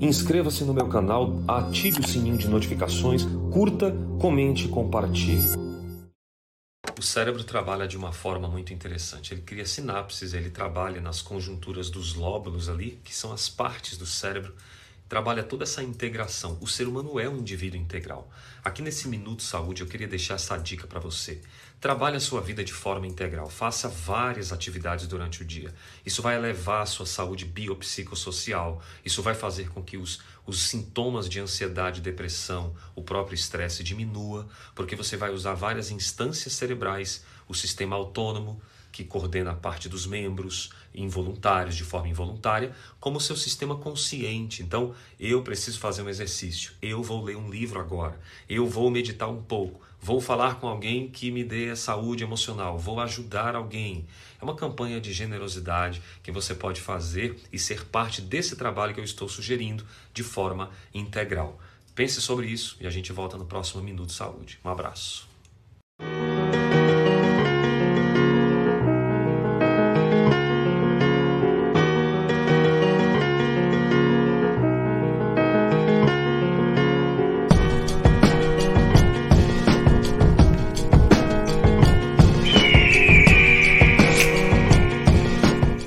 Inscreva-se no meu canal, ative o sininho de notificações, curta, comente e compartilhe. O cérebro trabalha de uma forma muito interessante. Ele cria sinapses, ele trabalha nas conjunturas dos lóbulos ali, que são as partes do cérebro trabalha toda essa integração. O ser humano é um indivíduo integral. Aqui nesse Minuto Saúde eu queria deixar essa dica para você. Trabalhe a sua vida de forma integral. Faça várias atividades durante o dia. Isso vai elevar a sua saúde biopsicossocial. Isso vai fazer com que os, os sintomas de ansiedade, depressão, o próprio estresse diminua, porque você vai usar várias instâncias cerebrais, o sistema autônomo, que coordena a parte dos membros involuntários, de forma involuntária, como o seu sistema consciente. Então, eu preciso fazer um exercício, eu vou ler um livro agora, eu vou meditar um pouco, vou falar com alguém que me dê saúde emocional, vou ajudar alguém. É uma campanha de generosidade que você pode fazer e ser parte desse trabalho que eu estou sugerindo de forma integral. Pense sobre isso e a gente volta no próximo Minuto Saúde. Um abraço.